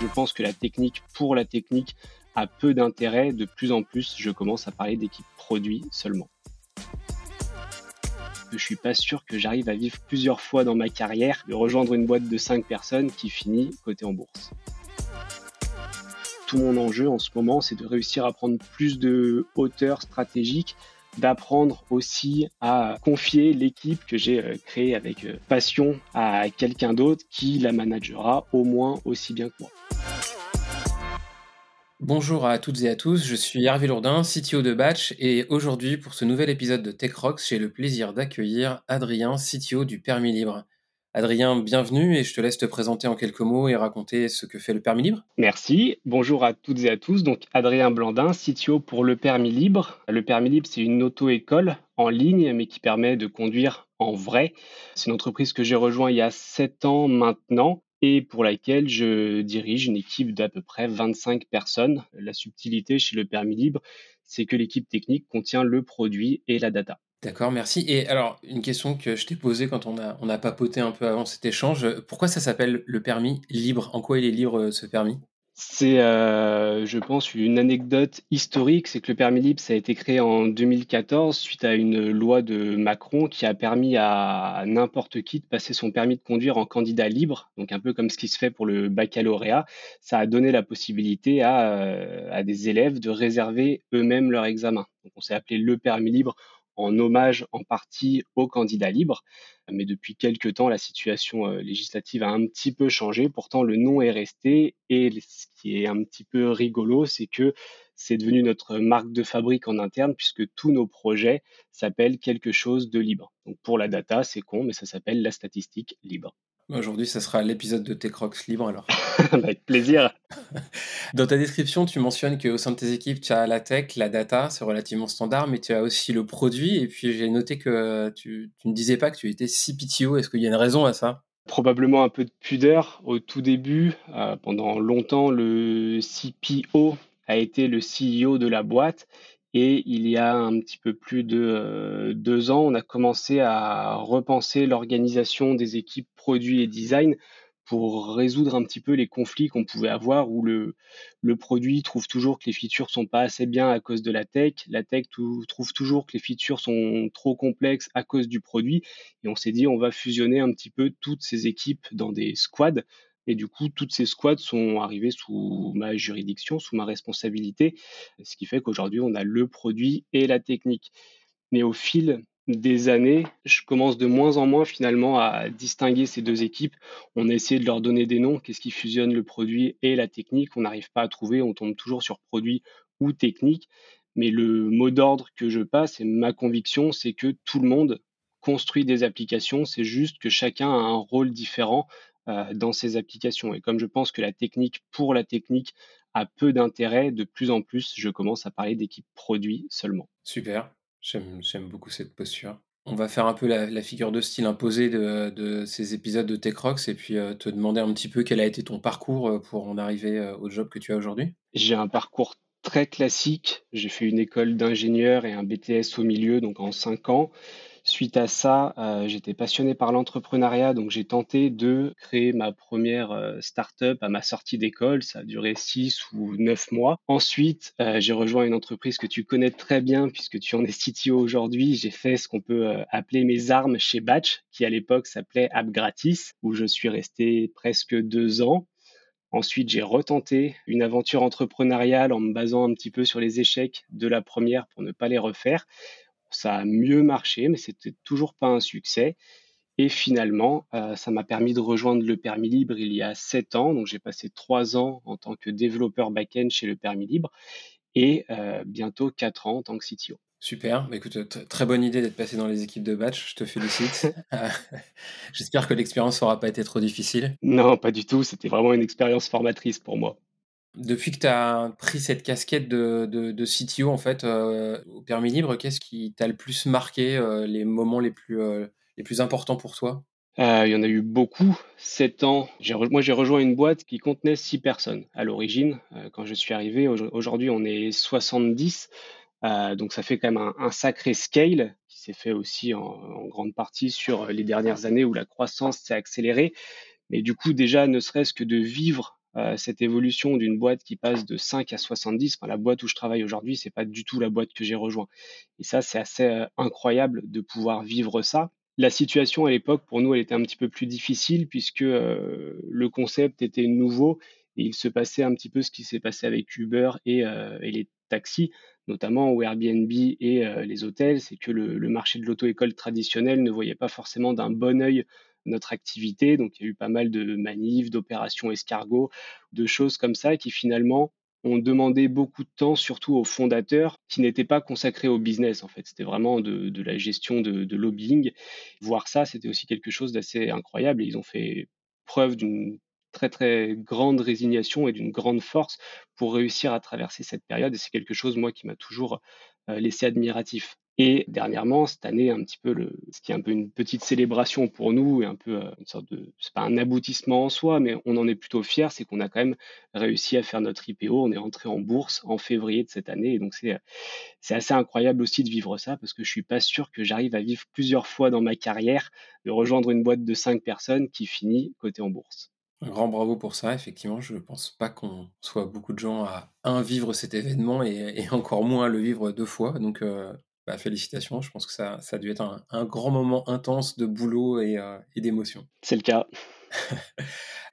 Je pense que la technique pour la technique a peu d'intérêt. De plus en plus, je commence à parler d'équipe produit seulement. Je suis pas sûr que j'arrive à vivre plusieurs fois dans ma carrière de rejoindre une boîte de 5 personnes qui finit côté en bourse. Tout mon enjeu en ce moment, c'est de réussir à prendre plus de hauteur stratégique d'apprendre aussi à confier l'équipe que j'ai euh, créée avec euh, passion à quelqu'un d'autre qui la managera au moins aussi bien que moi. Bonjour à toutes et à tous, je suis Hervé Lourdin, CTO de Batch, et aujourd'hui, pour ce nouvel épisode de TechRox, j'ai le plaisir d'accueillir Adrien, CTO du Permis Libre. Adrien, bienvenue et je te laisse te présenter en quelques mots et raconter ce que fait le permis libre. Merci. Bonjour à toutes et à tous. Donc Adrien Blandin, CTO pour le permis libre. Le permis libre, c'est une auto-école en ligne mais qui permet de conduire en vrai. C'est une entreprise que j'ai rejoint il y a sept ans maintenant et pour laquelle je dirige une équipe d'à peu près 25 personnes. La subtilité chez le permis libre, c'est que l'équipe technique contient le produit et la data. D'accord, merci. Et alors, une question que je t'ai posée quand on a, on a papoté un peu avant cet échange, pourquoi ça s'appelle le permis libre? En quoi il est libre ce permis? C'est, euh, je pense, une anecdote historique, c'est que le permis libre, ça a été créé en 2014 suite à une loi de Macron qui a permis à n'importe qui de passer son permis de conduire en candidat libre, donc un peu comme ce qui se fait pour le baccalauréat. Ça a donné la possibilité à, euh, à des élèves de réserver eux-mêmes leur examen. Donc on s'est appelé le permis libre en hommage en partie aux candidats libres. Mais depuis quelques temps, la situation euh, législative a un petit peu changé. Pourtant, le nom est resté. Et ce qui est un petit peu rigolo, c'est que c'est devenu notre marque de fabrique en interne puisque tous nos projets s'appellent quelque chose de libre. Donc pour la data, c'est con, mais ça s'appelle la statistique libre. Aujourd'hui, ça sera l'épisode de Techrox libre alors. Avec plaisir. Dans ta description, tu mentionnes qu'au sein de tes équipes, tu as la tech, la data, c'est relativement standard, mais tu as aussi le produit. Et puis j'ai noté que tu, ne disais pas que tu étais CPTO. Est-ce qu'il y a une raison à ça? Probablement un peu de pudeur au tout début. Euh, pendant longtemps, le CPO a été le CEO de la boîte. Et il y a un petit peu plus de euh, deux ans, on a commencé à repenser l'organisation des équipes produits et design pour résoudre un petit peu les conflits qu'on pouvait avoir où le, produit trouve toujours que les features sont pas assez bien à cause de la tech, la tech trouve toujours que les features sont trop complexes à cause du produit. Et on s'est dit on va fusionner un petit peu toutes ces équipes dans des squads et du coup, toutes ces squads sont arrivées sous ma juridiction, sous ma responsabilité, ce qui fait qu'aujourd'hui, on a le produit et la technique. Mais au fil des années, je commence de moins en moins finalement à distinguer ces deux équipes. On a essayé de leur donner des noms, qu'est-ce qui fusionne le produit et la technique. On n'arrive pas à trouver, on tombe toujours sur produit ou technique. Mais le mot d'ordre que je passe et ma conviction, c'est que tout le monde construit des applications, c'est juste que chacun a un rôle différent dans ces applications. Et comme je pense que la technique pour la technique a peu d'intérêt, de plus en plus, je commence à parler d'équipe produit seulement. Super, j'aime beaucoup cette posture. On va faire un peu la, figure de style imposée de, ces épisodes de TechRox et puis euh, te demander un petit peu quel a été ton parcours euh, pour en arriver au job que tu as aujourd'hui. J'ai un parcours très classique. J'ai fait une école d'ingénieur et un BTS au milieu, donc en cinq ans. Suite à ça, euh, j'étais passionné par l'entrepreneuriat, donc j'ai tenté de créer ma première euh, startup à ma sortie d'école. Ça a duré six ou neuf mois. Ensuite, euh, j'ai rejoint une entreprise que tu connais très bien puisque tu en es CTO aujourd'hui. J'ai fait ce qu'on peut appeler mes armes chez Batch, qui à l'époque s'appelait App Gratis, où je suis resté presque deux ans. Ensuite, j'ai retenté une aventure entrepreneuriale en me basant un petit peu sur les échecs de la première pour ne pas les refaire. Ça a mieux marché, mais c'était toujours pas un succès. Et finalement, euh, ça m'a permis de rejoindre le permis libre il y a sept ans. Donc, j'ai passé trois ans en tant que développeur back-end chez le permis libre et euh, bientôt quatre ans en tant que CTO. Super, bah, écoute, très bonne idée d'être passé dans les équipes de batch, je te félicite. J'espère que l'expérience n'aura pas été trop difficile. Non, pas du tout, c'était vraiment une expérience formatrice pour moi. Depuis que tu as pris cette casquette de, de, CTO en fait, euh, au permis libre, qu'est-ce qui t'a le plus marqué, euh, les moments les plus, euh, les plus importants pour toi? Il y en a eu beaucoup. Sept ans, moi j'ai rejoint une boîte qui contenait six personnes à l'origine. quand je suis arrivé, aujourd'hui on est 70. donc ça fait quand même un, sacré scale qui s'est fait aussi en, en, grande partie sur les dernières années où la croissance s'est accélérée. Mais du coup déjà, ne serait-ce que de vivre cette évolution d'une boîte qui passe de 5 à 70. Enfin, la boîte où je travaille aujourd'hui, c'est pas du tout la boîte que j'ai rejoint. Et ça, c'est assez incroyable de pouvoir vivre ça. La situation à l'époque, pour nous, elle était un petit peu plus difficile puisque le concept était nouveau et il se passait un petit peu ce qui s'est passé avec Uber et, les taxis notamment au Airbnb et euh, les hôtels, c'est que le, marché de l'auto-école traditionnel ne voyait pas forcément d'un bon œil notre activité. Donc il y a eu pas mal de manifs, d'opérations escargots, de choses comme ça qui finalement ont demandé beaucoup de temps, surtout aux fondateurs, qui n'étaient pas consacrés au business en fait. C'était vraiment de, la gestion de, lobbying. Voir ça, c'était aussi quelque chose d'assez incroyable et ils ont fait preuve d'une très très grande résignation et d'une grande force pour réussir à traverser cette période. Et c'est quelque chose, moi, qui m'a toujours euh, laissé admiratif. Et dernièrement, cette année, un petit peu le, ce qui est un peu une petite célébration pour nous et un peu euh, une sorte de, c'est pas un aboutissement en soi, mais on en est plutôt fier, c'est qu'on a quand même réussi à faire notre IPO. On est rentré en bourse en février de cette année, et donc c'est c'est assez incroyable aussi de vivre ça parce que je suis pas sûr que j'arrive à vivre plusieurs fois dans ma carrière de rejoindre une boîte de cinq personnes qui finit côté en bourse. Un grand bravo pour ça, effectivement. Je ne pense pas qu'on soit beaucoup de gens à, un, vivre cet événement et, encore moins à le vivre deux fois. Donc, euh, bah, félicitations. Je pense que ça, ça a dû être un, grand moment intense de boulot et, euh, et d'émotion. C'est le cas.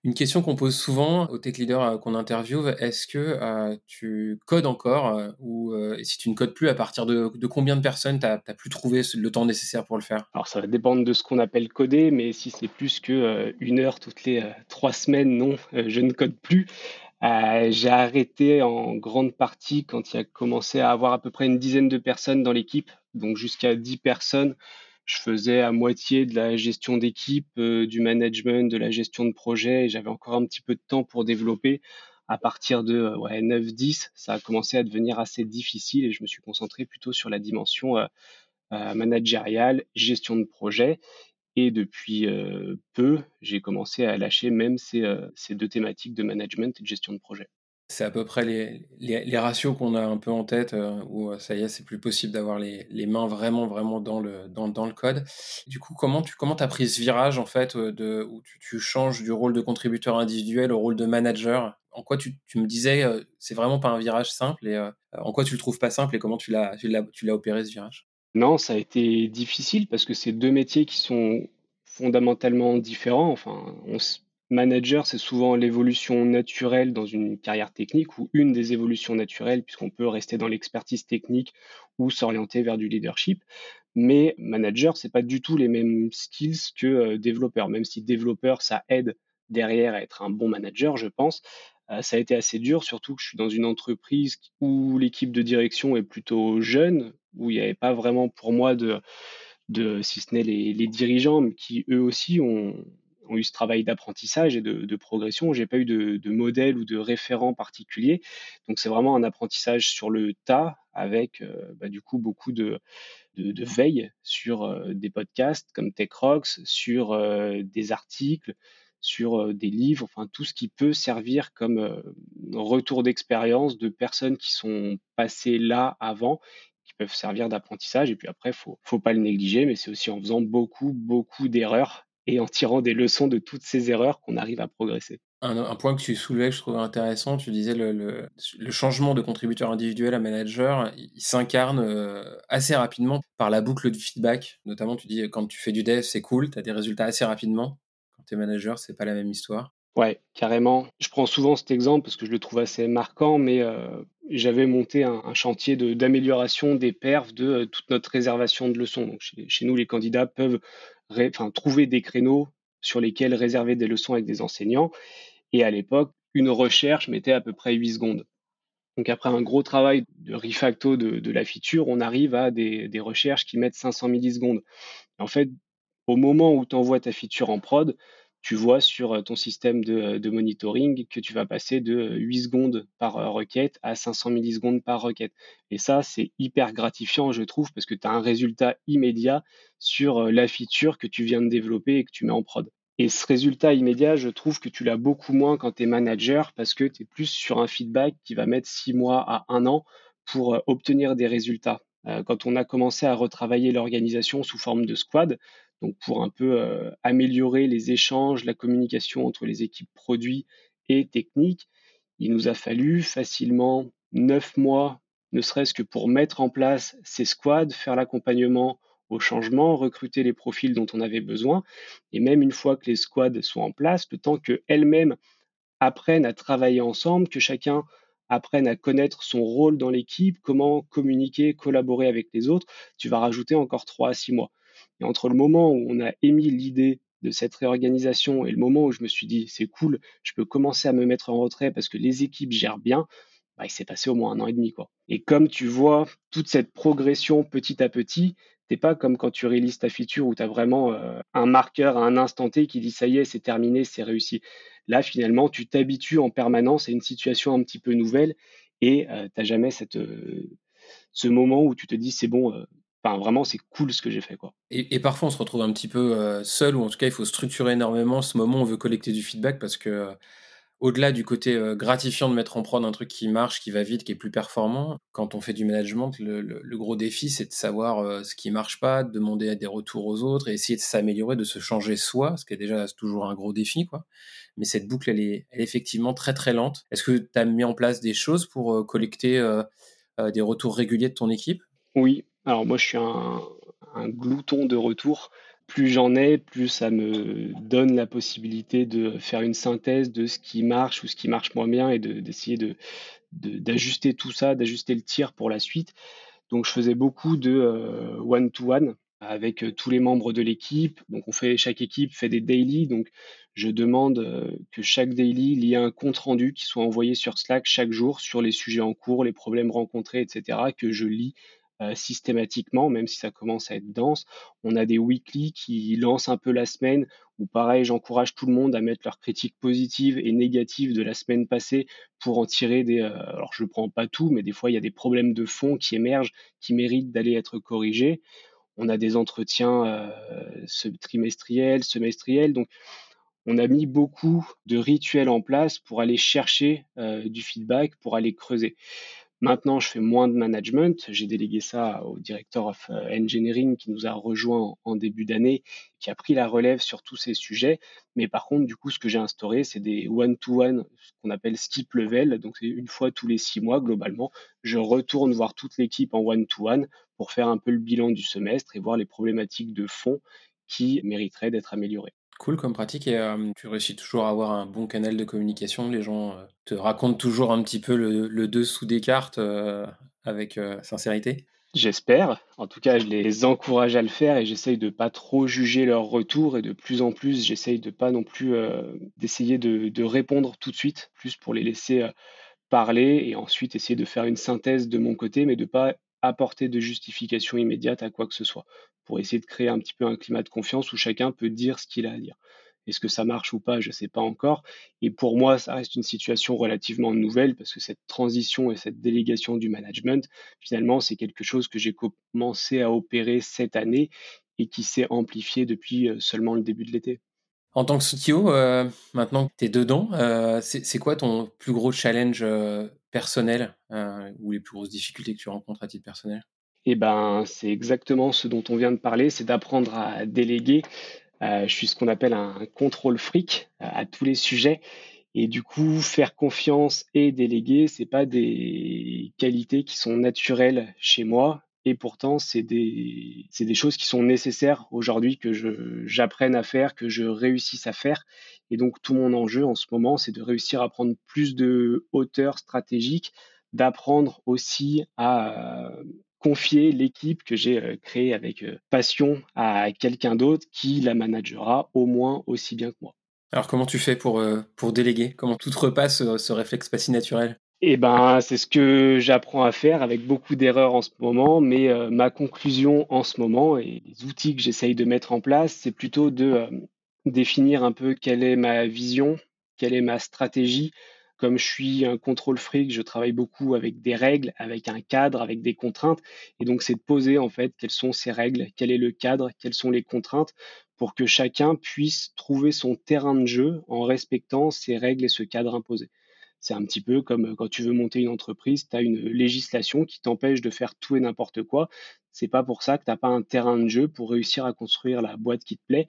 Une question qu'on pose souvent aux tech leaders euh, qu'on interviewe, est-ce que euh, tu codes encore euh, ou si tu ne codes plus, à partir de, combien de personnes tu n'as plus trouvé le temps nécessaire pour le faire? Alors ça va dépendre de ce qu'on appelle coder, mais si c'est plus qu'une heure toutes les trois semaines, non, je ne code plus. J'ai arrêté en grande partie quand il a commencé à avoir à peu près une dizaine de personnes dans l'équipe, donc jusqu'à 10 personnes je faisais à moitié de la gestion d'équipe, euh, du management, de la gestion de projet, et j'avais encore un petit peu de temps pour développer. À partir de euh, ouais, 9-10, ça a commencé à devenir assez difficile et je me suis concentré plutôt sur la dimension euh, managériale, gestion de projet. Et depuis peu, j'ai commencé à lâcher même ces, ces deux thématiques de management et de gestion de projet. C'est à peu près les, les, ratios qu'on a un peu en tête, où ça y est, c'est plus possible d'avoir les, les, mains vraiment, vraiment dans le, dans, dans, le code. Du coup, comment tu comment as pris ce virage, en fait, de, où tu, changes du rôle de contributeur individuel au rôle de manager? En quoi tu, tu me disais, c'est vraiment pas un virage simple, et en quoi tu le trouves pas simple, et comment tu l'as, opéré ce virage? Non, ça a été difficile, parce que c'est deux métiers qui sont fondamentalement différents. Enfin, on, Manager, c'est souvent l'évolution naturelle dans une carrière technique ou une des évolutions naturelles, puisqu'on peut rester dans l'expertise technique ou s'orienter vers du leadership. Mais manager, c'est pas du tout les mêmes skills que euh, développeur, même si développeur, ça aide derrière à être un bon manager, je pense. Euh, ça a été assez dur, surtout que je suis dans une entreprise où l'équipe de direction est plutôt jeune, où il n'y avait pas vraiment pour moi de, de si ce n'est les, les dirigeants, qui eux aussi ont, ont eu ce travail d'apprentissage et de, de progression. J'ai pas eu de, de, modèle ou de référent particulier. Donc c'est vraiment un apprentissage sur le tas avec euh, bah, du coup beaucoup de, de veille sur euh, des podcasts comme TechRox, sur euh, des articles, sur des livres, enfin tout ce qui peut servir comme retour d'expérience de personnes qui sont passées là avant peuvent servir d'apprentissage. Et puis après, faut, faut pas le négliger, mais c'est aussi en faisant beaucoup, beaucoup d'erreurs et en tirant des leçons de toutes ces erreurs qu'on arrive à progresser. Un, point que tu soulevais que je trouvais intéressant, tu disais le, changement de contributeur individuel à manager, il, s'incarne euh, assez rapidement par la boucle de feedback. Notamment, tu dis quand tu fais du dev, c'est cool, tu as des résultats assez rapidement. Quand tu es manager, c'est pas la même histoire. Ouais, carrément. Je prends souvent cet exemple parce que je le trouve assez marquant, mais euh, j'avais monté un, chantier d'amélioration des perfs de euh, toute notre réservation de leçons. Chez, nous, les candidats peuvent trouver des créneaux sur lesquels réserver des leçons avec des enseignants. Et à l'époque, une recherche mettait à peu près 8 secondes. Donc après un gros travail de refacto de, de la feature, on arrive à des, des, recherches qui mettent 500 millisecondes. En fait, au moment où tu envoies ta feature en prod, tu vois sur ton système de, monitoring que tu vas passer de 8 secondes par requête à 500 millisecondes par requête. Et ça, c'est hyper gratifiant, je trouve, parce que tu as un résultat immédiat sur la feature que tu viens de développer et que tu mets en prod. Et ce résultat immédiat, je trouve que tu l'as beaucoup moins quand tu es manager parce que tu es plus sur un feedback qui va mettre 6 mois à 1 an pour obtenir des résultats. Quand on a commencé à retravailler l'organisation sous forme de squad, donc pour un peu améliorer les échanges, la communication entre les équipes produits et technique. Il nous a fallu facilement neuf mois, ne serait-ce que pour mettre en place ces squads, faire l'accompagnement au changement, recruter les profils dont on avait besoin. Et même une fois que les squads sont en place, le temps qu'elles-mêmes apprennent à travailler ensemble, que chacun apprenne à connaître son rôle dans l'équipe, comment communiquer, collaborer avec les autres, tu vas rajouter encore trois à six mois. Et entre le moment où on a émis l'idée de cette réorganisation et le moment où je me suis dit c'est cool, je peux commencer à me mettre en retrait parce que les équipes gèrent bien, bah, il s'est passé au moins un an et demi. Quoi. Et comme tu vois toute cette progression petit à petit, c'est pas comme quand tu réalises ta feature où tu as vraiment euh, un marqueur à un instant T qui dit ça y est, c'est terminé, c'est réussi. Là, finalement, tu t'habitues en permanence à une situation un petit peu nouvelle et euh, tu n'as jamais cette, euh, ce moment où tu te dis c'est bon, enfin, vraiment, c'est cool ce que j'ai fait. Quoi. Et, parfois, on se retrouve un petit peu seul ou en tout cas, il faut structurer énormément ce moment où on veut collecter du feedback parce que au-delà du côté gratifiant de mettre en prod un truc qui marche, qui va vite, qui est plus performant, quand on fait du management, le, gros défi, c'est de savoir ce qui marche pas, de demander des retours aux autres et essayer de s'améliorer, de se changer soi, ce qui est déjà toujours un gros défi. quoi. Mais cette boucle, elle est, effectivement très très lente. Est-ce que tu as mis en place des choses pour collecter des retours réguliers de ton équipe? Oui, alors moi je suis un, glouton de retours plus j'en ai, plus ça me donne la possibilité de faire une synthèse de ce qui marche ou ce qui marche moins bien et d'essayer de, d'ajuster tout ça, d'ajuster le tir pour la suite. Donc je faisais beaucoup de euh, one-to-one avec euh, tous les membres de l'équipe. Donc on fait chaque équipe fait des daily. Donc je demande euh, que chaque daily il y ait un compte rendu qui soit envoyé sur Slack chaque jour sur les sujets en cours, les problèmes rencontrés, etc. que je lis systématiquement, même si ça commence à être dense. On a des weekly qui lancent un peu la semaine, où pareil, j'encourage tout le monde à mettre leurs critiques positives et négatives de la semaine passée pour en tirer des... Euh, alors je ne prends pas tout, mais des fois il y a des problèmes de fond qui émergent, qui méritent d'aller être corrigés. On a des entretiens euh, trimestriels, semestriels, donc on a mis beaucoup de rituels en place pour aller chercher du feedback, pour aller creuser. Maintenant, je fais moins de management. J'ai délégué ça au directeur of euh, engineering qui nous a rejoint en début d'année, qui a pris la relève sur tous ces sujets. Mais par contre, du coup, ce que j'ai instauré, c'est des one-to-one, ce qu'on appelle steep level. Donc, c'est une fois tous les six mois, globalement. Je retourne voir toute l'équipe en one-to-one pour faire un peu le bilan du semestre et voir les problématiques de fond qui mériteraient d'être améliorées. Cool comme pratique et tu réussis toujours à avoir un bon canal de communication. Les gens te racontent toujours un petit peu le, dessous des cartes avec sincérité. J'espère. En tout cas, je les encourage à le faire et j'essaye de pas trop juger leur retour et de plus en plus, j'essaye de pas non plus d'essayer de, de, répondre tout de suite, plus pour les laisser parler et ensuite essayer de faire une synthèse de mon côté, mais de pas apporter de justification immédiate à quoi que ce soit pour essayer de créer un petit peu un climat de confiance où chacun peut dire ce qu'il a à dire. Est-ce que ça marche ou pas Je ne sais pas encore. Et pour moi, ça reste une situation relativement nouvelle parce que cette transition et cette délégation du management, finalement, c'est quelque chose que j'ai commencé à opérer cette année et qui s'est amplifié depuis euh, seulement le début de l'été. En tant que CTO, euh, maintenant que tu es dedans, euh, c'est quoi ton plus gros challenge personnel ou les plus grosses difficultés que tu rencontres à titre personnel? Eh ben, c'est exactement ce dont on vient de parler, c'est d'apprendre à déléguer. Euh, je suis ce qu'on appelle un contrôle fric euh, à tous les sujets. Et du coup, faire confiance et déléguer, c'est pas des qualités qui sont naturelles chez moi. Et pourtant, c'est des, des choses qui sont nécessaires aujourd'hui que j'apprenne à faire, que je réussisse à faire. Et donc, tout mon enjeu en ce moment, c'est de réussir à prendre plus de hauteur stratégique, d'apprendre aussi à confier l'équipe que j'ai euh, créée avec euh, passion à quelqu'un d'autre qui la managera au moins aussi bien que moi. Alors comment tu fais pour, euh, pour déléguer? Comment tout te repasse ce réflexe pas si naturel? Eh ben, c'est ce que j'apprends à faire avec beaucoup d'erreurs en ce moment, mais ma conclusion en ce moment et les outils que j'essaye de mettre en place, c'est plutôt de définir un peu quelle est ma vision, quelle est ma stratégie, comme je suis un contrôle fric, je travaille beaucoup avec des règles, avec un cadre, avec des contraintes. Et donc, c'est de poser en fait quelles sont ces règles, quel est le cadre, quelles sont les contraintes pour que chacun puisse trouver son terrain de jeu en respectant ces règles et ce cadre imposé. C'est un petit peu comme quand tu veux monter une entreprise, tu as une législation qui t'empêche de faire tout et n'importe quoi. C'est pas pour ça que tu n'as pas un terrain de jeu pour réussir à construire la boîte qui te plaît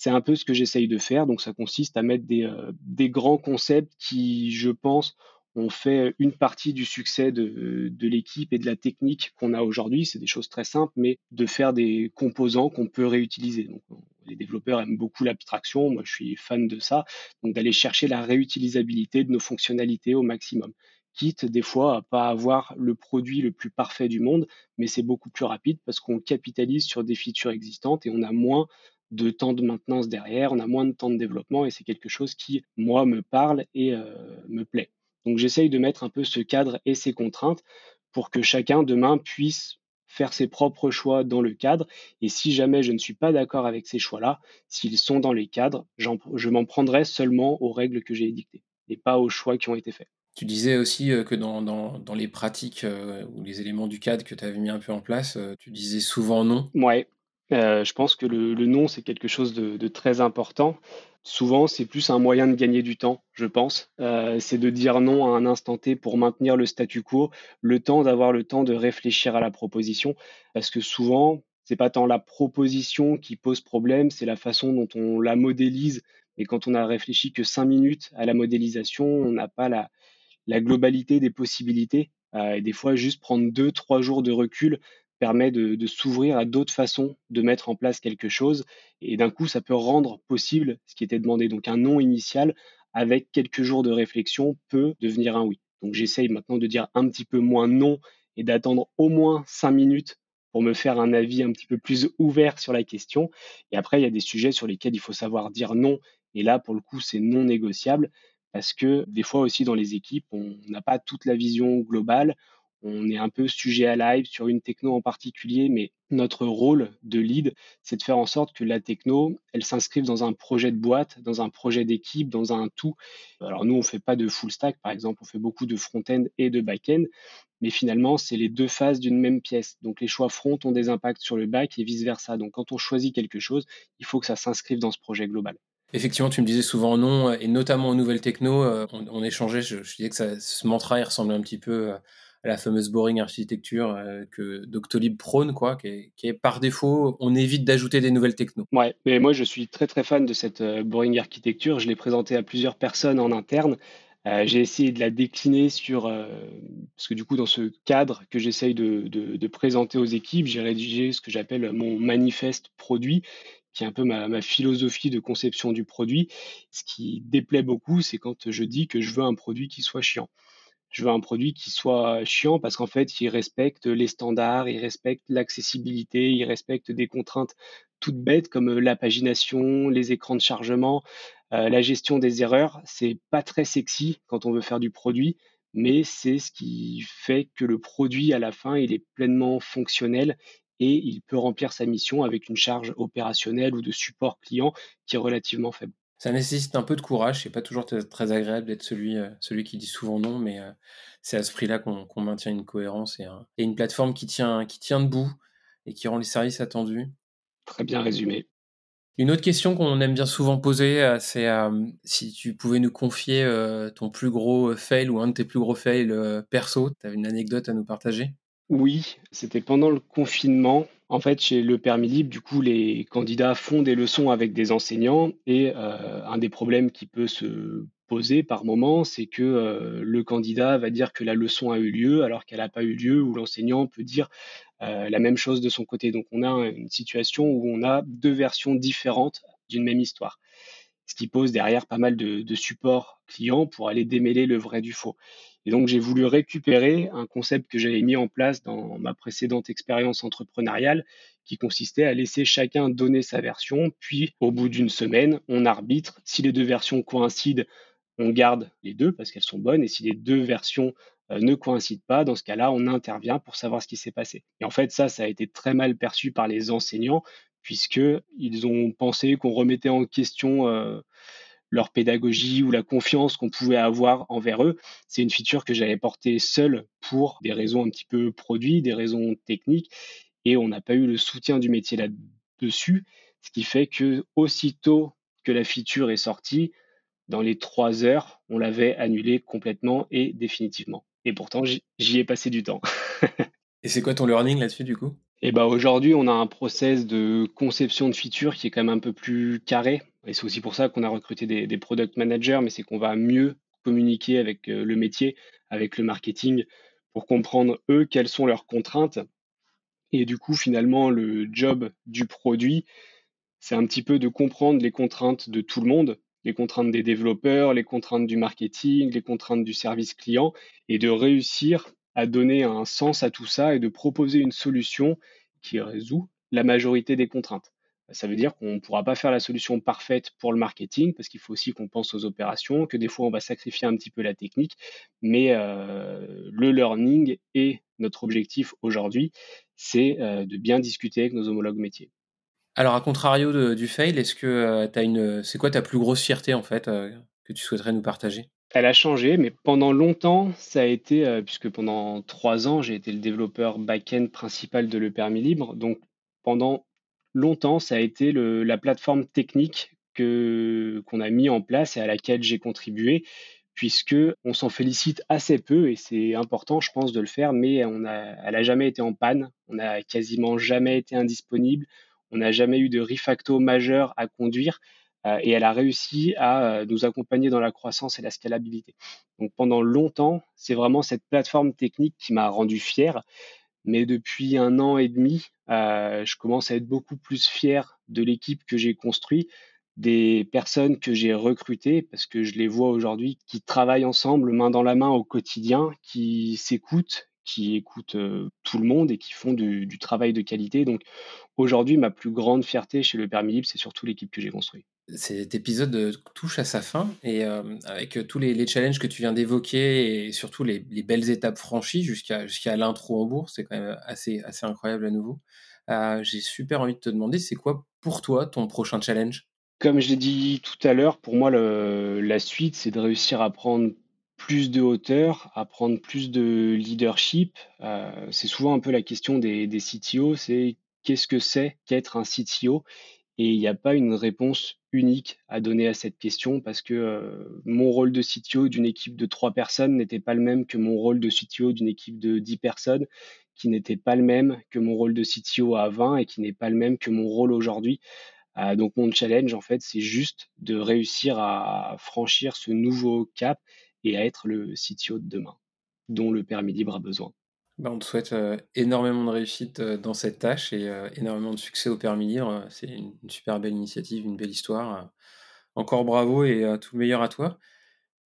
c'est un peu ce que j'essaye de faire. Donc ça consiste à mettre des, des grands concepts qui, je pense, ont fait une partie du succès de, de l'équipe et de la technique qu'on a aujourd'hui. C'est des choses très simples, mais de faire des composants qu'on peut réutiliser. Donc, les développeurs aiment beaucoup l'abstraction, moi je suis fan de ça, donc d'aller chercher la réutilisabilité de nos fonctionnalités au maximum. Quitte des fois à pas avoir le produit le plus parfait du monde, mais c'est beaucoup plus rapide parce qu'on capitalise sur des features existantes et on a moins de temps de maintenance derrière, on a moins de temps de développement et c'est quelque chose qui, moi, me parle et euh, me plaît. Donc j'essaye de mettre un peu ce cadre et ces contraintes pour que chacun demain puisse faire ses propres choix dans le cadre. Et si jamais je ne suis pas d'accord avec ces choix-là, s'ils sont dans les cadres, je m'en prendrai seulement aux règles que j'ai édictées et pas aux choix qui ont été faits. Tu disais aussi euh, que dans, dans, les pratiques euh, ou les éléments du cadre que tu avais mis un peu en place, euh, tu disais souvent non. Ouais, je pense que le, non, c'est quelque chose de, très important. Souvent, c'est plus un moyen de gagner du temps, je pense. Euh, c'est de dire non à un instant T pour maintenir le statu quo, le temps d'avoir le temps de réfléchir à la proposition. Parce que souvent, c'est pas tant la proposition qui pose problème, c'est la façon dont on la modélise. Et quand on a réfléchi que cinq minutes à la modélisation, on n'a pas la, la globalité des possibilités. Euh, et des fois, juste prendre deux, trois jours de recul permet de, s'ouvrir à d'autres façons de mettre en place quelque chose. Et d'un coup, ça peut rendre possible ce qui était demandé. Donc un non initial, avec quelques jours de réflexion, peut devenir un oui. Donc j'essaye maintenant de dire un petit peu moins non et d'attendre au moins cinq minutes pour me faire un avis un petit peu plus ouvert sur la question. Et après, il y a des sujets sur lesquels il faut savoir dire non. Et là, pour le coup, c'est non négociable parce que des fois aussi dans les équipes, on n'a pas toute la vision globale on est un peu sujet à live sur une techno en particulier, mais notre rôle de lead, c'est de faire en sorte que la techno, elle s'inscrive dans un projet de boîte, dans un projet d'équipe, dans un tout. Alors nous, on fait pas de full stack, par exemple, on fait beaucoup de front-end et de back-end, mais finalement, c'est les deux phases d'une même pièce. Donc les choix front ont des impacts sur le back et vice-versa. Donc quand on choisit quelque chose, il faut que ça s'inscrive dans ce projet global. Effectivement, tu me disais souvent non, et notamment aux nouvelles techno, euh, on, échangeait, je, disais que ça, ce mantra, il ressemblait un petit peu la fameuse boring architecture euh, que Doctolib prône, quoi, qui est, par défaut, on évite d'ajouter des nouvelles techno. Ouais, mais moi je suis très très fan de cette euh, boring architecture. Je l'ai présentée à plusieurs personnes en interne. Euh, j'ai essayé de la décliner sur, parce que du coup, dans ce cadre que j'essaye de, présenter aux équipes, j'ai rédigé ce que j'appelle mon manifeste produit, qui est un peu ma, ma, philosophie de conception du produit. Ce qui déplaît beaucoup, c'est quand je dis que je veux un produit qui soit chiant je veux un produit qui soit chiant parce qu'en fait, il respecte les standards, il respecte l'accessibilité, il respecte des contraintes toutes bêtes comme euh, la pagination, les écrans de chargement, euh, la gestion des erreurs. C'est pas très sexy quand on veut faire du produit, mais c'est ce qui fait que le produit à la fin, il est pleinement fonctionnel et il peut remplir sa mission avec une charge opérationnelle ou de support client qui est relativement faible ça nécessite un peu de courage. C'est pas toujours très agréable d'être celui, euh, celui qui dit souvent non, mais euh, c'est à ce prix-là qu'on maintient une cohérence et, une plateforme qui tient, qui tient debout et qui rend les services attendus. Très bien résumé. Une autre question qu'on aime bien souvent poser, euh, c'est si tu pouvais nous confier ton plus gros fail ou un de tes plus gros fails perso. Tu as une anecdote à nous partager? Oui, c'était pendant le confinement. En fait, chez le permis libre, du coup, les candidats font des leçons avec des enseignants et euh, un des problèmes qui peut se poser par moment, c'est que euh, le candidat va dire que la leçon a eu lieu alors qu'elle n'a pas eu lieu, ou l'enseignant peut dire euh, la même chose de son côté. Donc, on a une situation où on a deux versions différentes d'une même histoire ce qui pose derrière pas mal de, de supports clients pour aller démêler le vrai du faux. Et donc, j'ai voulu récupérer un concept que j'avais mis en place dans ma précédente expérience entrepreneuriale, qui consistait à laisser chacun donner sa version, puis au bout d'une semaine, on arbitre. Si les deux versions coïncident, on garde les deux parce qu'elles sont bonnes, et si les deux versions euh, ne coïncident pas, dans ce cas-là, on intervient pour savoir ce qui s'est passé. Et en fait, ça, ça a été très mal perçu par les enseignants, puisqu'ils ont pensé qu'on remettait en question euh, leur pédagogie ou la confiance qu'on pouvait avoir envers eux. C'est une feature que j'avais portée seule pour des raisons un petit peu produits, des raisons techniques, et on n'a pas eu le soutien du métier là-dessus, ce qui fait que aussitôt que la feature est sortie, dans les trois heures, on l'avait annulée complètement et définitivement. Et pourtant, j'y ai passé du temps. et c'est quoi ton learning là-dessus du coup? Et bah aujourd'hui, on a un process de conception de features qui est quand même un peu plus carré. Et c'est aussi pour ça qu'on a recruté des, des product managers, mais c'est qu'on va mieux communiquer avec euh, le métier, avec le marketing, pour comprendre eux quelles sont leurs contraintes. Et du coup, finalement, le job du produit, c'est un petit peu de comprendre les contraintes de tout le monde, les contraintes des développeurs, les contraintes du marketing, les contraintes du service client, et de réussir à donner un sens à tout ça et de proposer une solution qui résout la majorité des contraintes. Ça veut dire qu'on ne pourra pas faire la solution parfaite pour le marketing, parce qu'il faut aussi qu'on pense aux opérations, que des fois on va sacrifier un petit peu la technique, mais euh, le learning est notre objectif aujourd'hui, c'est euh, de bien discuter avec nos homologues métiers. Alors, à contrario du fail, est-ce que euh, tu as une. C'est quoi ta plus grosse fierté, en fait, que tu souhaiterais nous partager? Elle a changé, mais pendant longtemps, ça a été, euh, puisque pendant trois ans, j'ai été le développeur back-end principal de Le Permis Libre. Donc, pendant longtemps, ça a été la plateforme technique que, qu'on a mis en place et à laquelle j'ai contribué, puisque on s'en félicite assez peu et c'est important, je pense, de le faire, mais on a, elle n'a jamais été en panne, on n'a quasiment jamais été indisponible. On n'a jamais eu de refacto majeur à conduire et elle a réussi à euh, nous accompagner dans la croissance et la scalabilité. Donc pendant longtemps, c'est vraiment cette plateforme technique qui m'a rendu fier. Mais depuis un an et demi, euh, je commence à être beaucoup plus fier de l'équipe que j'ai construite, des personnes que j'ai recrutées, parce que je les vois aujourd'hui qui travaillent ensemble, main dans la main au quotidien, qui s'écoutent, qui écoutent tout le monde et qui font du, travail de qualité. Donc aujourd'hui, ma plus grande fierté chez le Permis Libre, c'est surtout l'équipe que j'ai construite. Cet épisode touche à sa fin et avec tous les, challenges que tu viens d'évoquer et surtout les, belles étapes franchies jusqu'à jusqu'à l'intro en bourse, c'est quand même assez, assez incroyable à nouveau. j'ai super envie de te demander, c'est quoi pour toi ton prochain challenge? Comme je l'ai dit tout à l'heure, pour moi, la suite, c'est de réussir à prendre plus de hauteur, à prendre plus de leadership. Euh, c'est souvent un peu la question des, CTO, c'est qu'est-ce que c'est qu'être un CTO Et il n'y a pas une réponse unique à donner à cette question parce que euh, mon rôle de CTO d'une équipe de trois personnes n'était pas le même que mon rôle de CTO d'une équipe de 10 personnes, qui n'était pas le même que mon rôle de CTO à 20 et qui n'est pas le même que mon rôle aujourd'hui. Euh, donc mon challenge, en fait, c'est juste de réussir à franchir ce nouveau cap et à être le CTO de demain, dont le permis libre a besoin. Ben, on te souhaite euh, énormément de réussite euh, dans cette tâche et euh, énormément de succès au permis libre. C'est une, super belle initiative, une belle histoire. Encore bravo et tout le meilleur à toi.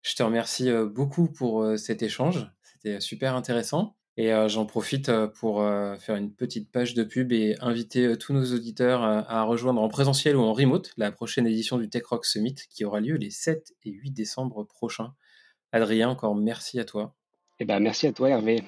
Je te remercie beaucoup pour cet échange. C'était super intéressant. Et j'en profite pour faire une petite page de pub et inviter tous nos auditeurs à rejoindre en présentiel ou en remote la prochaine édition du Tech Rock Summit qui aura lieu les 7 et 8 décembre prochains. Adrien, encore merci à toi. Eh ben, merci à toi, Hervé.